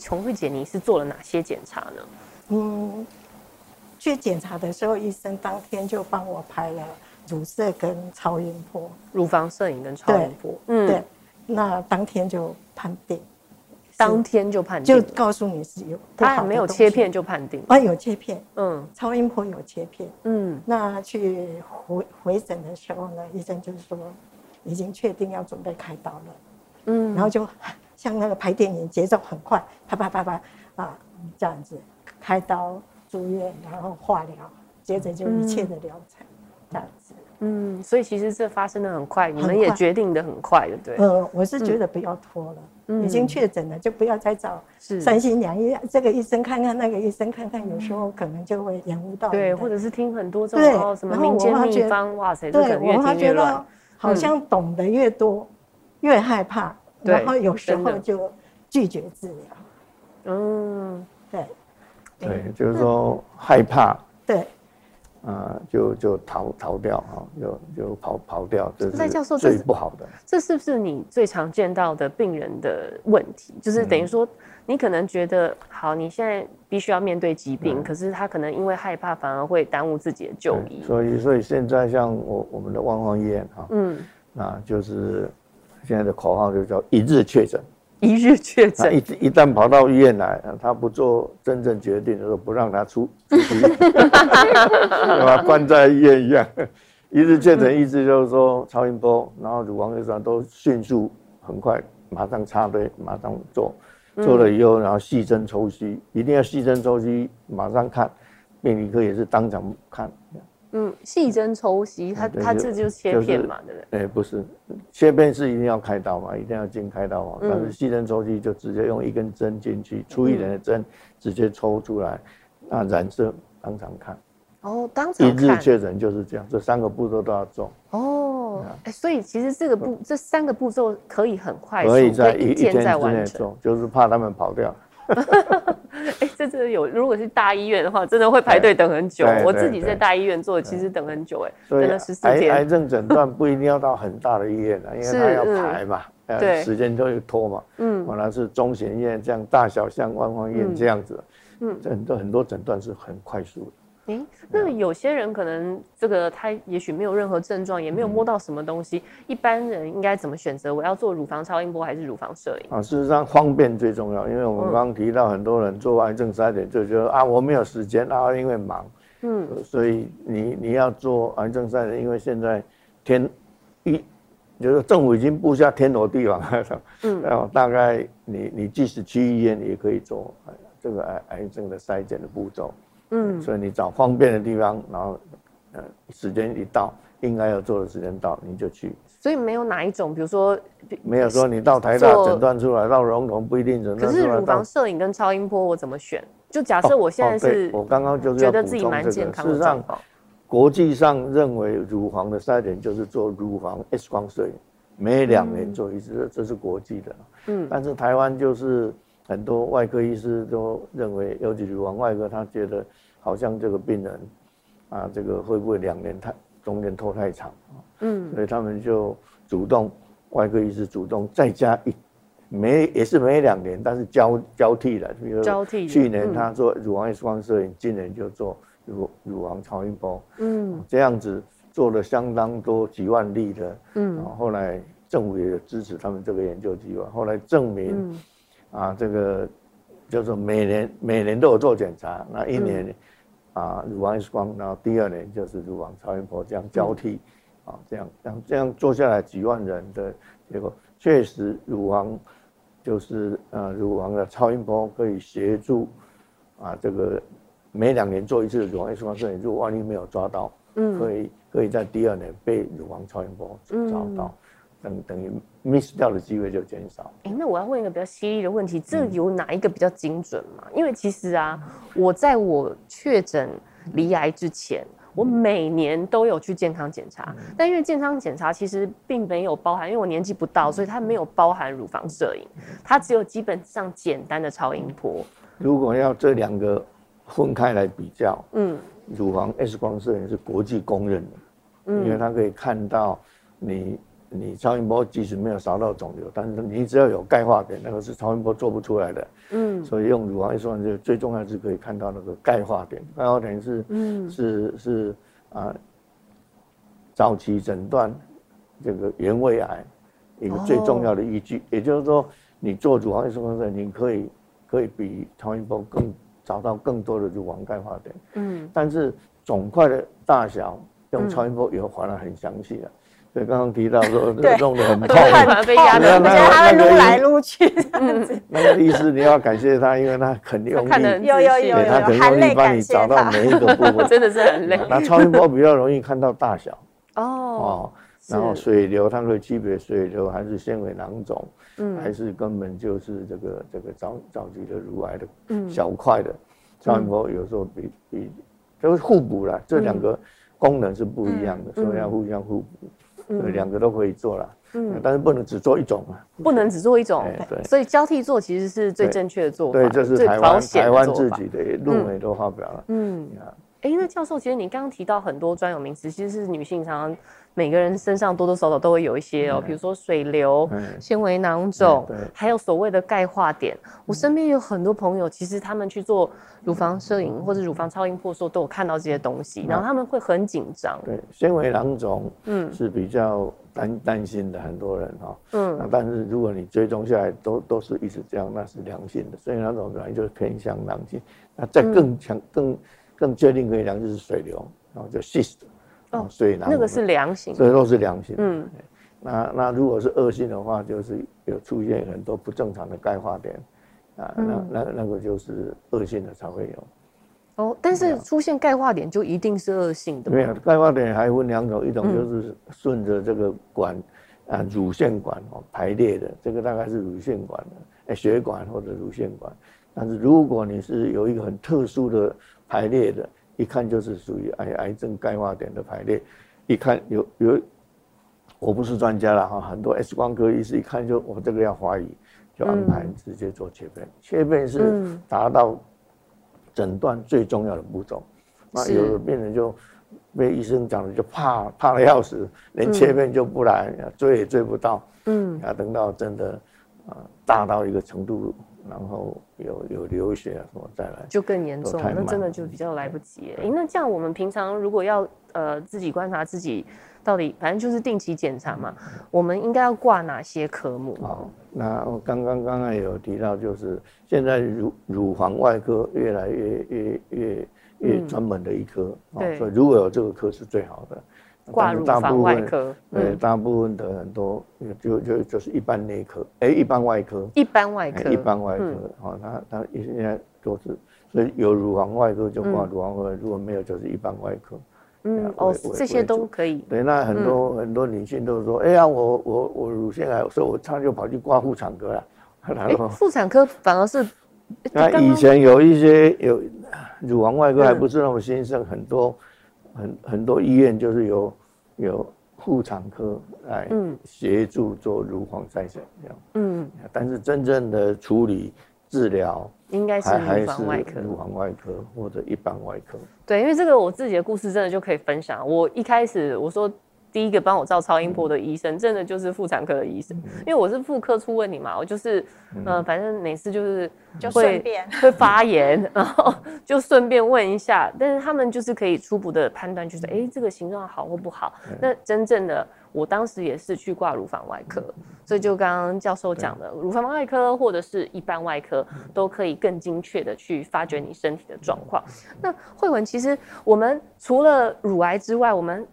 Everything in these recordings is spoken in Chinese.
琼慧姐，你是做了哪些检查呢？嗯，去检查的时候，医生当天就帮我拍了乳摄跟超音波，乳房摄影跟超音波。嗯，对，那当天就判定，当天就判定，就告诉你是有，他还没有切片就判定。啊，有切片，嗯，超音波有切片，嗯，那去回回诊的时候呢，医生就是说已经确定要准备开刀了，嗯，然后就。像那个拍电影节奏很快，啪啪啪啪啊，这样子开刀住院，然后化疗，接着就一切的疗程，这样子。嗯，所以其实这发生的很快，你们也决定的很快的，对。呃，我是觉得不要拖了，嗯、已经确诊了就不要再找三心两意，这个医生看看，那个医生看看，有时候可能就会延误到。对，或者是听很多这种什么民间秘方，哇塞，对，我发觉得好像懂得越多，越害怕。然后有时候就拒绝治疗，嗯，对，对，就是说害怕，对，啊、呃，就就逃逃掉哈，就就跑跑掉，这是最不好的。这是不是你最常见到的病人的问题？就是等于说，你可能觉得好，你现在必须要面对疾病，可是他可能因为害怕，反而会耽误自己的就医。所以，所以现在像我我们的万芳医院哈，嗯，那就是。现在的口号就叫一日确诊，一日确诊。一一旦跑到医院来，他不做真正决定的时候，不让他出，把他关在医院一样。一日确诊意思就是说超音波，然后乳房 X 光都迅速很快，马上插队，马上做，做了以后，然后细针抽吸，一定要细针抽吸，马上看，病理科也是当场看。嗯，细针抽吸，它它这就是切片嘛，对不对？哎，不是，切片是一定要开刀嘛，一定要进开刀嘛。但是细针抽吸就直接用一根针进去，粗一点的针直接抽出来，那染色当场看。哦，当场看。一日确诊就是这样，这三个步骤都要做。哦，哎，所以其实这个步这三个步骤可以很快，可以在一天之内做，就是怕他们跑掉。哎，这这有，如果是大医院的话，真的会排队等很久。我自己在大医院做，其实等很久，哎，等了十四天。癌症诊断不一定要到很大的医院啊，因为他要排嘛，对，时间就会拖嘛。嗯，本来是中型医院这样大小像万方医院这样子，嗯，很多很多诊断是很快速的。哎，那有些人可能这个他也许没有任何症状，也没有摸到什么东西，一般人应该怎么选择？我要做乳房超音波还是乳房摄影？啊，事实上方便最重要，因为我们刚刚提到很多人做癌症筛检就觉得啊，我没有时间啊，因为忙，嗯，所以你你要做癌症筛检，因为现在天一就是政府已经布下天罗地网了，嗯，然后大概你你即使去医院也可以做这个癌癌症的筛检的步骤。嗯，所以你找方便的地方，然后，呃，时间一到，应该要做的时间到，你就去。所以没有哪一种，比如说，没有说你到台大诊断出来，到荣总不一定诊断出来。可是乳房摄影跟超音波我怎么选？就假设我现在是，我刚刚就是觉得自己蛮健康的。事实上，国际上认为乳房的筛检就是做乳房 X 光摄影，每两年做一次，这是国际的。嗯，但是台湾就是。很多外科医师都认为，尤其乳房外科，他觉得好像这个病人，啊，这个会不会两年太中间拖太长？嗯，所以他们就主动，外科医师主动再加一，每也是每两年，但是交交替的，比如说去年他做乳房 X 光摄影，今年就做乳乳房超音波，嗯，这样子做了相当多几万例的，嗯，后来政府也支持他们这个研究计划，后来证明。啊，这个就是每年每年都有做检查，那一年、嗯、啊乳房 X 光，然后第二年就是乳房超音波，这样交替，嗯、啊这样这样这样做下来几万人的结果，确实乳房就是呃乳房的超音波可以协助啊这个每两年做一次乳房 X 光摄影，如果万一没有抓到，嗯，可以可以在第二年被乳房超音波找到。嗯等等于 miss 掉的机会就减少。哎、欸，那我要问一个比较犀利的问题，这有哪一个比较精准吗？因为其实啊，我在我确诊离癌之前，我每年都有去健康检查，但因为健康检查其实并没有包含，因为我年纪不到，所以它没有包含乳房摄影，它只有基本上简单的超音波。如果要这两个分开来比较，嗯，乳房 X 光摄影是国际公认的，嗯，因为它可以看到你你超音波即使没有扫到肿瘤，但是你只要有钙化点，那个是超音波做不出来的，嗯，所以用乳房 X 光就最重要是可以看到那个钙化点，钙化点是嗯是是啊早期诊断这个原位癌一个最重要的依据，哦、也就是说你做乳房 X 光摄影，你可以可以比超音波更。找到更多的乳房钙化点，嗯，但是肿块的大小用超音波以后还得很详细的，所以刚刚提到说 弄得很痛，被压的，而且他会撸来撸去。那个医师你要感谢他，因为他肯定用力，有有有有，他肯定用力帮你找到每一个部分，真的是很累。那超音波比较容易看到大小。哦哦，然后水流它会区别水流还是纤维囊肿。嗯，还是根本就是这个这个早早期的乳癌的小块的，超音波有时候比比都是互补了，这两个功能是不一样的，所以要互相互补，对，两个都可以做了，嗯，但是不能只做一种嘛，不能只做一种，对，所以交替做其实是最正确的做法，对，这是台湾台湾自己的论文都发表了，嗯，哎，那教授，其实你刚刚提到很多专有名词，其实是女性常常。每个人身上多多少少都会有一些哦，比如说水流、纤维囊肿，还有所谓的钙化点。我身边有很多朋友，其实他们去做乳房摄影或者乳房超音波的时候，都有看到这些东西，然后他们会很紧张。对，纤维囊肿，嗯，是比较担担心的很多人哈，嗯，那但是如果你追踪下来都都是一直这样，那是良性的。纤维囊肿本来就是偏向良性，那再更强、更更确定可以量就是水流，然后就 cyst。哦，所以那个是良性，这都是良性。嗯，那那如果是恶性的话，就是有出现很多不正常的钙化点，啊，那那那个就是恶性的才会有。哦，但是出现钙化点就一定是恶性的？没有，钙化点还分两种，一种就是顺着这个管啊乳腺管哦排列的，这个大概是乳腺管的，血管或者乳腺管。但是如果你是有一个很特殊的排列的。一看就是属于癌癌症钙化点的排列，一看有有，我不是专家了哈，很多 X 光科医师一看就我这个要怀疑，就安排直接做切片，嗯、切片是达到诊断最重要的步骤。嗯、那有的病人就被医生讲的就怕怕的要死，连切片就不来，嗯、追也追不到，嗯，要等到真的啊大到一个程度。然后有有流血啊什么再来，就更严重，那真的就比较来不及。哎，那这样我们平常如果要呃自己观察自己到底，反正就是定期检查嘛，我们应该要挂哪些科目？好，那我刚刚刚刚有提到，就是现在乳乳房外科越来越越越越专门的一科，对，所以如果有这个科是最好的。挂乳房外科，对，大部分的很多就就就是一般内科，哎，一般外科，一般外科，一般外科，好，他他现在都是，所以有乳房外科就挂乳房外科，如果没有就是一般外科。嗯，哦，这些都可以。对，那很多很多女性都说，哎呀，我我我乳腺癌，所以我他就跑去挂妇产科了。哎，妇产科反而是，那以前有一些有乳房外科还不是那么兴盛，很多。很很多医院就是有有妇产科来协助做乳房再生这样，嗯，但是真正的处理治疗应该是乳房外科，乳房外科或者一般外科。对，因为这个我自己的故事真的就可以分享。我一开始我说。第一个帮我照超音波的医生，真的就是妇产科的医生，因为我是妇科出问题嘛，我就是，呃，反正每次就是就顺便。会发炎，然后就顺便问一下，但是他们就是可以初步的判断，就是哎，这个形状好或不好。那真正的，我当时也是去挂乳房外科，所以就刚刚教授讲的，乳房外科或者是一般外科，都可以更精确的去发掘你身体的状况。那慧文，其实我们除了乳癌之外，我们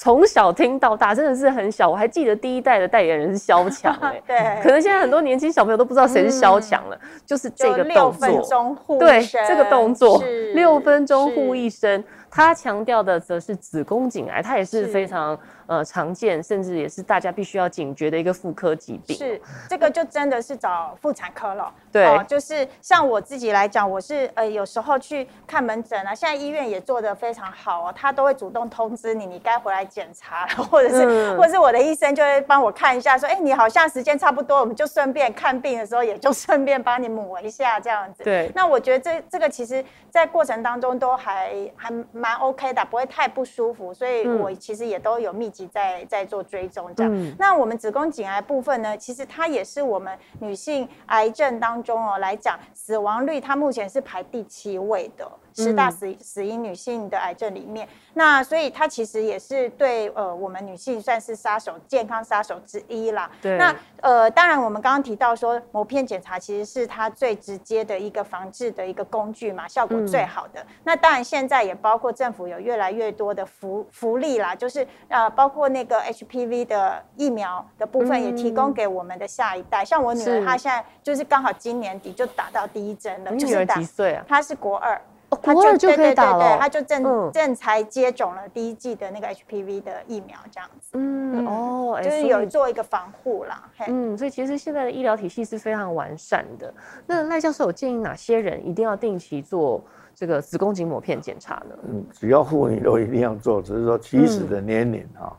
从小听到大，真的是很小。我还记得第一代的代言人是萧蔷，哎，对，可能现在很多年轻小朋友都不知道谁是萧蔷了。嗯、就是这个动作，六分钟护，对，这个动作，六分钟护一生。他强调的则是子宫颈癌，它也是非常是呃常见，甚至也是大家必须要警觉的一个妇科疾病。是，这个就真的是找妇产科了。对、呃，就是像我自己来讲，我是呃有时候去看门诊啊，现在医院也做得非常好哦，他都会主动通知你，你该回来检查，或者是、嗯、或者是我的医生就会帮我看一下，说，哎、欸，你好像时间差不多，我们就顺便看病的时候，也就顺便帮你抹一下这样子。对。那我觉得这这个其实，在过程当中都还还蛮 OK 的，不会太不舒服，所以我其实也都有密集在在做追踪这样。嗯、那我们子宫颈癌部分呢，其实它也是我们女性癌症当中哦来讲，死亡率它目前是排第七位的。十大死死因女性的癌症里面，那所以它其实也是对呃我们女性算是杀手，健康杀手之一啦。对。那呃当然我们刚刚提到说膜片检查其实是它最直接的一个防治的一个工具嘛，效果最好的。嗯、那当然现在也包括政府有越来越多的福福利啦，就是呃包括那个 HPV 的疫苗的部分也提供给我们的下一代。嗯、像我女儿她现在就是刚好今年底就打到第一针了。你女儿几岁啊？她是国二。哦、国二就可以打了，对对对，他就正、嗯、正才接种了第一季的那个 HPV 的疫苗，这样子。嗯，嗯哦，就是有做一个防护啦。嗯，所以其实现在的医疗体系是非常完善的。那赖教授有建议哪些人一定要定期做这个子宫颈抹片检查呢？嗯，只要妇女都一定要做，只是说起始的年龄哈。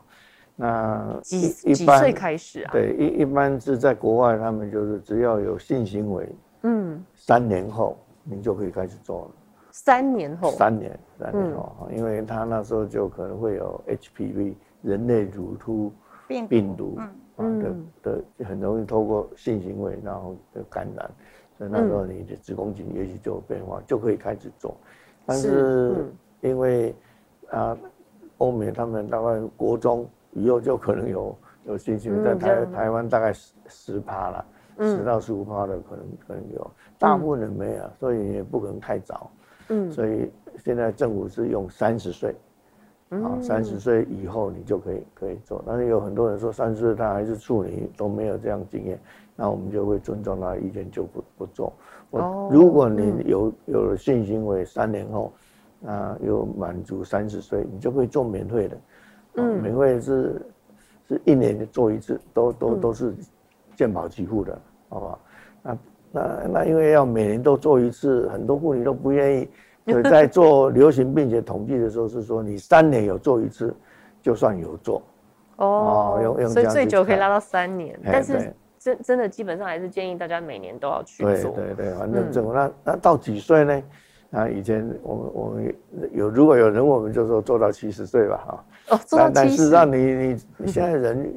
嗯、那几几岁开始啊？对，一一般是在国外，他们就是只要有性行为，嗯，三年后你就可以开始做了。三年后，三年，三年后，嗯、因为他那时候就可能会有 HPV 人类乳突病毒，嗯。的的很容易透过性行为然后的感染，所以那时候你的子宫颈也许就有变化，就可以开始做。但是因为啊，欧美他们大概国中以后就可能有有性行为，在台台湾大概十十趴了，十到十五趴的可能可能有，大部分人没有，所以也不可能太早。嗯，所以现在政府是用三十岁，啊，三十岁以后你就可以可以做。但是有很多人说三十岁他还是处女，都没有这样经验，那我们就会尊重他的意见，就不不做。我如果你有有了性行为三年后，啊，又满足三十岁，你就可以做免费的。嗯，免费是是一年做一次，都都都是健保给付的，好不好？那。那那因为要每年都做一次，很多妇女都不愿意。所以在做流行病学统计的时候，是说你三年有做一次，就算有做。哦，用用所以最久可以拉到三年，但是真真的基本上还是建议大家每年都要去做。对对对，反正这、嗯、那那到几岁呢？啊，以前我们我们有如果有人问我们就说做到七十岁吧，哈。哦，做到七十。但是让你你你现在人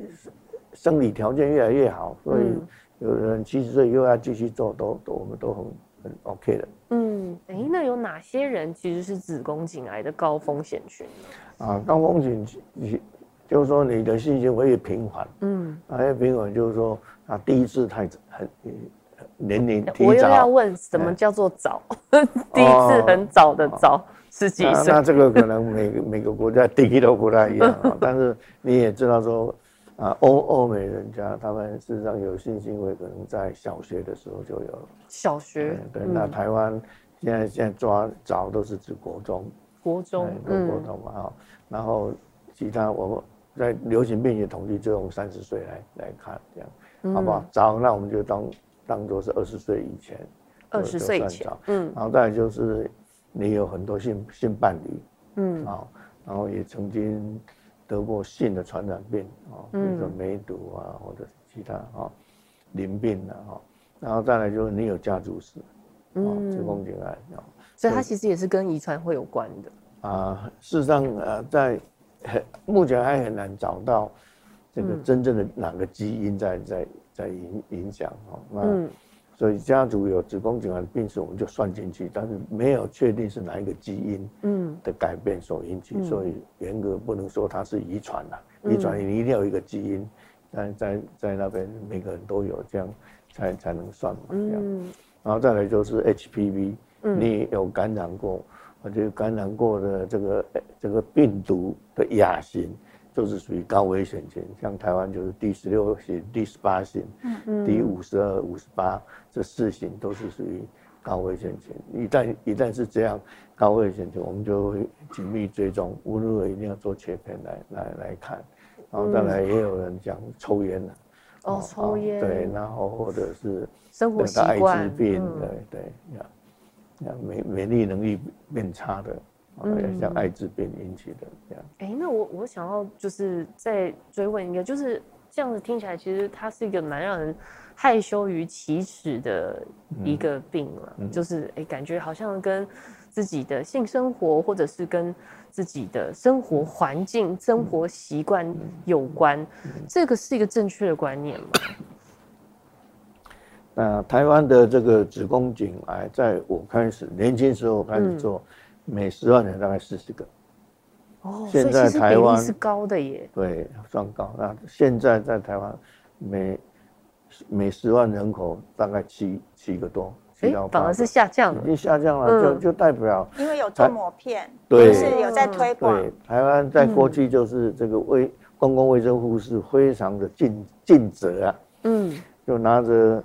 生理条件越来越好，所以。嗯有人七十岁又要继续做，都都我们都很很 OK 的。嗯，哎、欸，那有哪些人其实是子宫颈癌的高风险群呢？啊，高风险你就是说你的性行为越频繁，嗯，啊，越频繁就是说啊，第一次太很年龄提早。我又要问什么叫做早？欸、第一次很早的早，十几岁？那这个可能每个每个国家定义都不太一样，但是你也知道说。啊，欧欧美人家他们事实上有性行为，可能在小学的时候就有了。小学对，对，那台湾现在现在抓早都是指国中，国中，国国中嘛哈。然后其他我们在流行病学统计就用三十岁来来看，这样好不好？早那我们就当当做是二十岁以前，二十岁以前，嗯。然后再来就是你有很多性性伴侣，嗯，啊，然后也曾经。得过性的传染病啊，比如说梅毒啊，或者其他啊，淋病的哈，然后再来就是你有家族史，啊，子宫颈癌啊，所以它其实也是跟遗传会有关的啊。事实上呃，在很目前还很难找到这个真正的哪个基因在在在影影响哈，那。所以家族有子宫颈癌的病史，我们就算进去，但是没有确定是哪一个基因嗯的改变所引起，嗯、所以严格不能说它是遗传的。遗传你一定要有一个基因，在在在那边每个人都有，这样才才能算嘛。这样，嗯、然后再来就是 HPV，你有感染过，或者感染过的这个这个病毒的亚型。都是属于高危险群，像台湾就是第十六型、第十八型、嗯嗯、第五十二、五十八这四型都是属于高危险群。一旦一旦是这样高危险群，我们就会紧密追踪，无论如何一定要做切片来来来看。然后再来也有人讲抽烟的，哦，抽烟，对，然后或者是生活习惯，艾滋病，对对，呀，呀，免免疫能力变差的。嗯，像艾滋病引起的这样。哎、欸，那我我想要就是再追问一个，就是这样子听起来，其实它是一个蛮让人害羞于启齿的一个病了，嗯。嗯、就是哎、欸，感觉好像跟自己的性生活或者是跟自己的生活环境、生活习惯有关，这个是一个正确的观念吗？那台湾的这个子宫颈癌，在我开始年轻时候开始做，嗯、每十万人大概四十个。哦，现在台湾是高的耶。对，算高。那现在在台湾，每每十万人口大概七七个多。反而是下降了，已经下降了，就就代表因为有做膜片，对，是有在推广。对，台湾在过去就是这个卫公共卫生护士非常的尽尽责啊，嗯，就拿着。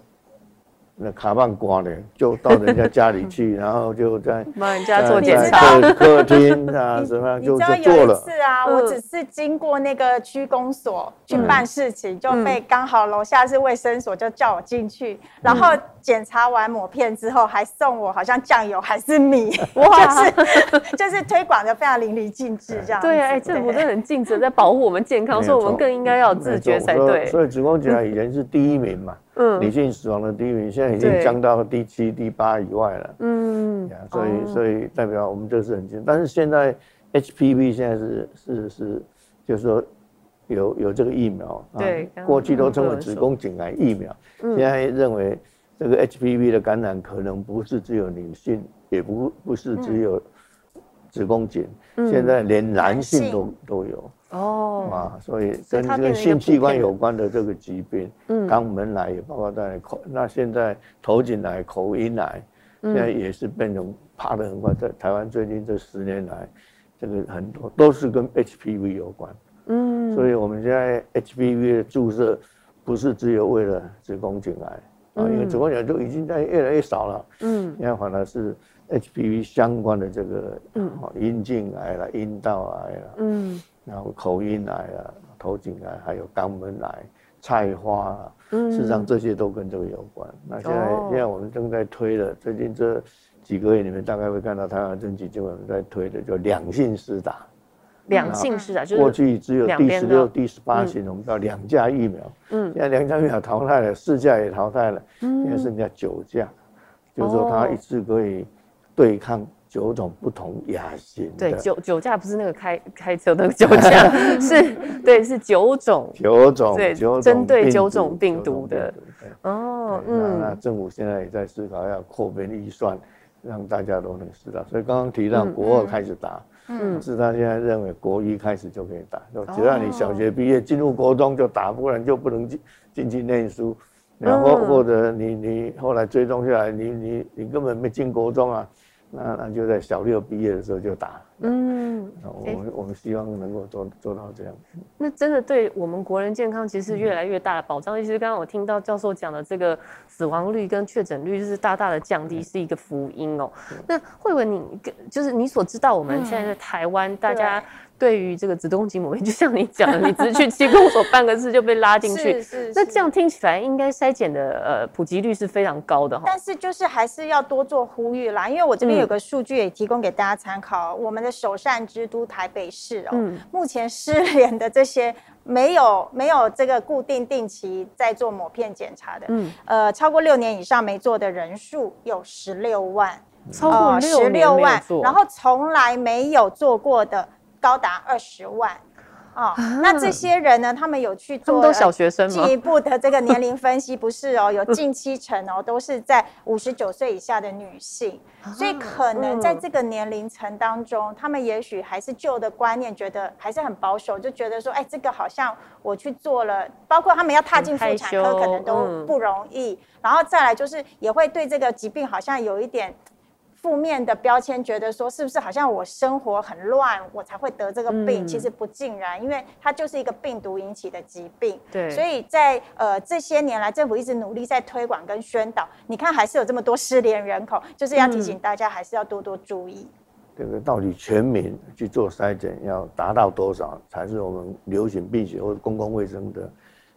那卡棒刮的，就到人家家里去，然后就在帮人家做检查，客厅啊 什么就就做了。是啊，我只是经过那个区公所去办事情，就被刚好楼下是卫生所，就叫我进去，然后检查完抹片之后，还送我好像酱油还是米，哇，就是就是推广的非常淋漓尽致这样。对啊，哎，政府真的很尽责在保护我们健康，所以我们更应该要自觉才对。所以子宫颈癌以前是第一名嘛。嗯，女性死亡的第一名，现在已经降到第七、第八以外了。嗯，所以所以代表我们这是很近，但是现在 HPV 现在是是是，就是说有有这个疫苗。对，过去都称为子宫颈癌疫苗，现在认为这个 HPV 的感染可能不是只有女性，也不不是只有子宫颈，现在连男性都都有。哦，啊，所以跟这个性器官有关的这个疾病，嗯，肛门癌也包括在口，那现在头颈癌、口音癌，现在也是变成爬得很快，在台湾最近这十年来，这个很多都是跟 HPV 有关，嗯，所以我们现在 HPV 的注射不是只有为了子宫颈癌啊，因为子宫颈癌就已经在越来越少了，嗯，现在反而是 HPV 相关的这个，嗯，阴茎癌了、阴道癌了，嗯。然后口音癌啊、头颈癌，还有肛门癌、菜花啊，事实上这些都跟这个有关。那现在现在我们正在推的，最近这几个月里面，大概会看到台湾政局就我们在推的，就两性施打。两性施打就是过去只有第十六、第十八型，我们叫两价疫苗。嗯。现在两价疫苗淘汰了，四价也淘汰了，现在剩下九价，就是说它一次可以对抗。九种不同亚型，对，酒酒驾不是那个开开车的那个酒驾，是，对，是九种，九种，对，针对九种病毒的，哦，嗯，那政府现在也在思考要扩编预算，让大家都能知道。所以刚刚提到国二开始打，嗯，是他现在认为国一开始就可以打，只要你小学毕业进入国中就打，不然就不能进进去念书，然后或者你你后来追踪下来，你你你根本没进国中啊。那那就在小六毕业的时候就打，嗯，我们我们希望能够做做到这样。那真的对我们国人健康其实越来越大的保障。其实刚刚我听到教授讲的这个死亡率跟确诊率就是大大的降低，是一个福音哦。那慧文，你就是你所知道，我们现在在台湾大家。对于这个子宫颈抹片，就像你讲的，你只是去区公所办个事就被拉进去。是是是。那这样听起来，应该筛检的呃普及率是非常高的哈。但是就是还是要多做呼吁啦，因为我这边有个数据也提供给大家参考。嗯、我们的首善之都台北市哦，嗯、目前失联的这些没有没有这个固定定期在做抹片检查的，嗯，呃，超过六年以上没做的人数有十六万，超过十六万，然后从来没有做过的。高达二十万，哦，那这些人呢？他们有去做都小学生进一步的这个年龄分析，不是哦，有 近七成哦，都是在五十九岁以下的女性，所以可能在这个年龄层当中，他们也许还是旧的观念，觉得还是很保守，就觉得说，哎，这个好像我去做了，包括他们要踏进妇产科，可能都不容易，然后再来就是也会对这个疾病好像有一点。负面的标签，觉得说是不是好像我生活很乱，我才会得这个病？嗯、其实不尽然，因为它就是一个病毒引起的疾病。对，所以在呃这些年来，政府一直努力在推广跟宣导。你看，还是有这么多失联人口，就是要提醒大家，还是要多多注意。这个到底全民去做筛检，要达到多少才是我们流行病学或者公共卫生的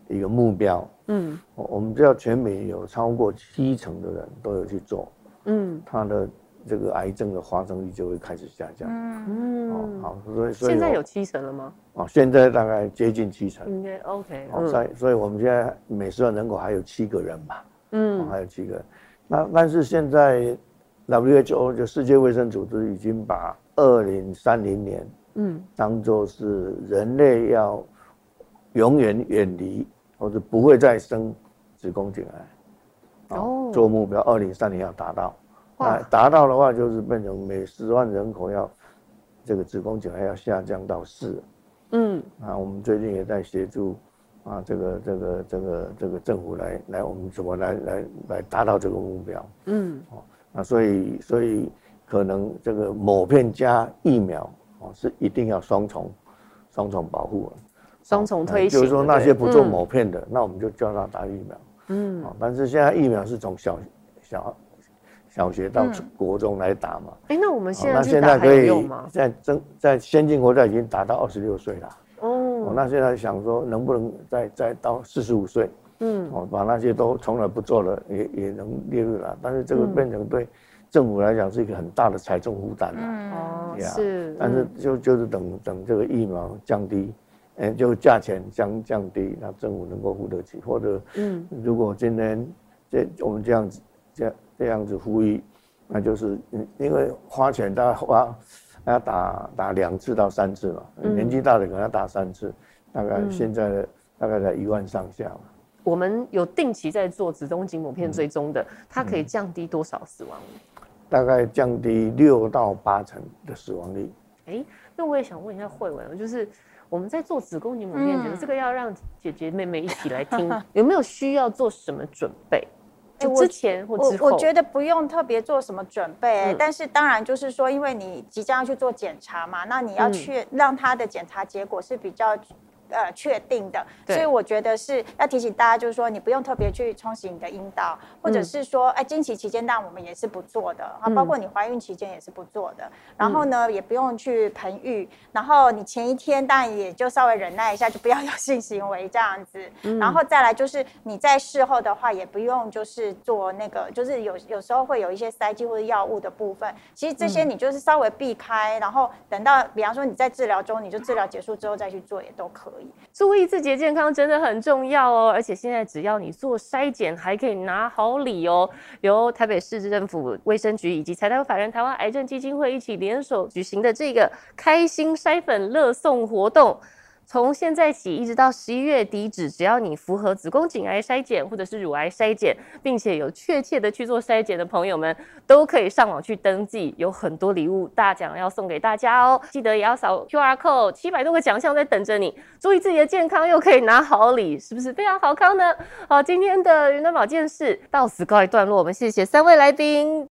一个目标？嗯，我们知道全民有超过七成的人都有去做，嗯，他的。这个癌症的发生率就会开始下降。嗯，哦，好，所以所以现在有七成了吗？哦，现在大概接近七成。应该 OK。哦，所以所以我们现在每十万人口还有七个人吧。嗯，还有七个人。那但是现在 WHO 就世界卫生组织已经把二零三零年嗯当做是人类要永远远离或者不会再生子宫颈癌哦做目标，二零三零要达到。那达到的话，就是变成每十万人口要这个子宫颈癌要下降到四。嗯，啊，我们最近也在协助啊，这个这个这个这个政府来来，我们怎么来来来达到这个目标？嗯，哦，那所以所以可能这个某片加疫苗哦，是一定要双重双重保护，双重推行。就是说那些不做某片的，那我们就叫他打疫苗。嗯，但是现在疫苗是从小小。小学到国中来打嘛？哎、嗯欸，那我们现在那现在可以在在在先进国家已经打到二十六岁了。哦，那现在想说能不能再再到四十五岁？嗯，哦，把那些都从来不做了也也能列入了。但是这个变成对政府来讲是一个很大的财政负担了。嗯，哦，是。但是就就是等等这个疫苗降低，哎、欸，就价钱降降低，那政府能够付得起，或者嗯，如果今天这我们这样子这样。这样子呼吁，那就是因为花钱大概花要打打两次到三次嘛，嗯、年纪大的可能要打三次，大概现在的大概在一万上下嘛。我们有定期在做子宫颈抹片追踪的，它可以降低多少死亡率？大概降低六到八成的死亡率。哎、欸，那我也想问一下慧文，就是我们在做子宫颈抹片，嗯、这个要让姐姐妹妹一起来听，有没有需要做什么准备？之前或之后，我我觉得不用特别做什么准备、欸，嗯、但是当然就是说，因为你即将要去做检查嘛，那你要去让他的检查结果是比较。呃，确定的，所以我觉得是要提醒大家，就是说你不用特别去冲洗你的阴道，或者是说，哎、嗯，经期期间，当然我们也是不做的啊，包括你怀孕期间也是不做的。嗯、然后呢，也不用去盆浴，然后你前一天当然也就稍微忍耐一下，就不要 有性行为这样子。嗯、然后再来就是你在事后的话，也不用就是做那个，就是有有时候会有一些塞剂或者药物的部分，其实这些你就是稍微避开，然后等到比方说你在治疗中，你就治疗结束之后再去做也都可以。注意自己的健康真的很重要哦，而且现在只要你做筛检，还可以拿好礼哦。由台北市政府卫生局以及财团法人台湾癌症基金会一起联手举行的这个开心筛粉乐送活动。从现在起一直到十一月底止，只要你符合子宫颈癌筛检或者是乳癌筛检，并且有确切的去做筛检的朋友们，都可以上网去登记，有很多礼物大奖要送给大家哦！记得也要扫 QR code，七百多个奖项在等着你。注意自己的健康，又可以拿好礼，是不是非常好康呢？好，今天的云端保健室到此告一段落，我们谢谢三位来宾。